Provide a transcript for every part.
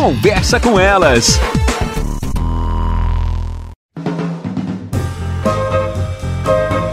Conversa com elas.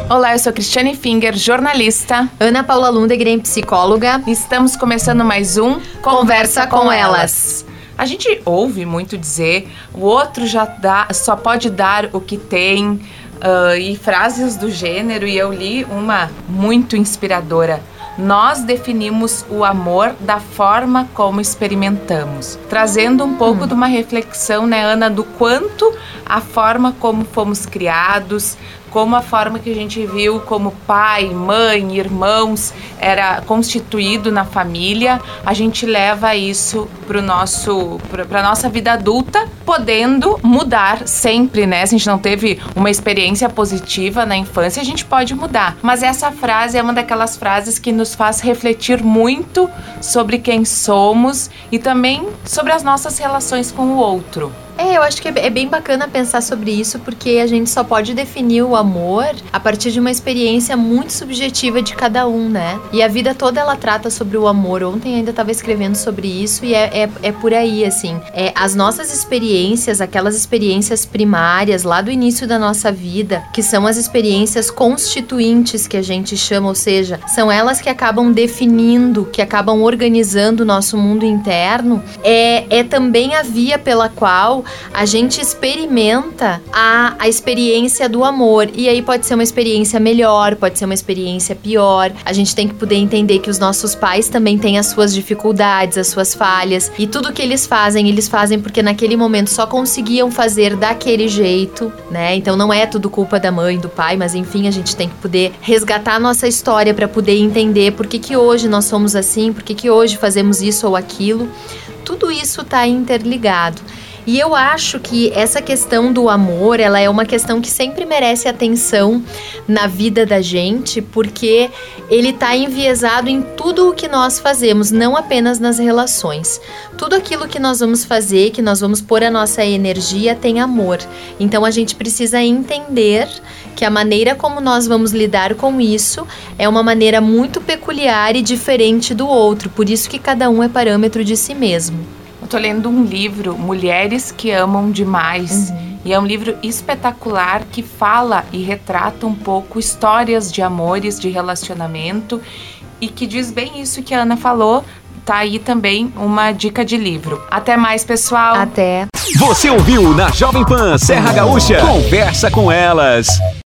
Olá, eu sou Cristiane Finger, jornalista. Ana Paula Lundegren, psicóloga. Estamos começando mais um Conversa com Elas. A gente ouve muito dizer, o outro já dá, só pode dar o que tem, uh, e frases do gênero, e eu li uma muito inspiradora. Nós definimos o amor da forma como experimentamos, trazendo um pouco hum. de uma reflexão, né, Ana, do quanto a forma como fomos criados, como a forma que a gente viu como pai, mãe, irmãos era constituído na família, a gente leva isso para nosso para nossa vida adulta, podendo mudar sempre, né? Se a gente não teve uma experiência positiva na infância, a gente pode mudar. Mas essa frase é uma daquelas frases que nos faz refletir muito sobre quem somos e também sobre as nossas relações com o outro. É, eu acho que é bem bacana pensar sobre isso, porque a gente só pode definir o amor a partir de uma experiência muito subjetiva de cada um, né? E a vida toda ela trata sobre o amor. Ontem ainda estava escrevendo sobre isso e é, é, é por aí, assim. É, as nossas experiências, aquelas experiências primárias lá do início da nossa vida, que são as experiências constituintes que a gente chama, ou seja, são elas que acabam definindo, que acabam organizando o nosso mundo interno, é, é também a via pela qual a gente experimenta a, a experiência do amor. E aí pode ser uma experiência melhor, pode ser uma experiência pior. A gente tem que poder entender que os nossos pais também têm as suas dificuldades, as suas falhas. E tudo que eles fazem, eles fazem porque naquele momento só conseguiam fazer daquele jeito, né? Então não é tudo culpa da mãe, do pai, mas enfim, a gente tem que poder resgatar a nossa história para poder entender por que, que hoje nós somos assim, por que, que hoje fazemos isso ou aquilo. Tudo isso está interligado. E eu acho que essa questão do amor, ela é uma questão que sempre merece atenção na vida da gente, porque ele está enviesado em tudo o que nós fazemos, não apenas nas relações. Tudo aquilo que nós vamos fazer, que nós vamos pôr a nossa energia, tem amor. Então a gente precisa entender que a maneira como nós vamos lidar com isso é uma maneira muito peculiar e diferente do outro, por isso que cada um é parâmetro de si mesmo. Eu tô lendo um livro, Mulheres que Amam Demais. Uhum. E é um livro espetacular que fala e retrata um pouco histórias de amores, de relacionamento e que diz bem isso que a Ana falou. Tá aí também uma dica de livro. Até mais, pessoal. Até. Você ouviu na Jovem Pan Serra Gaúcha? Conversa com elas.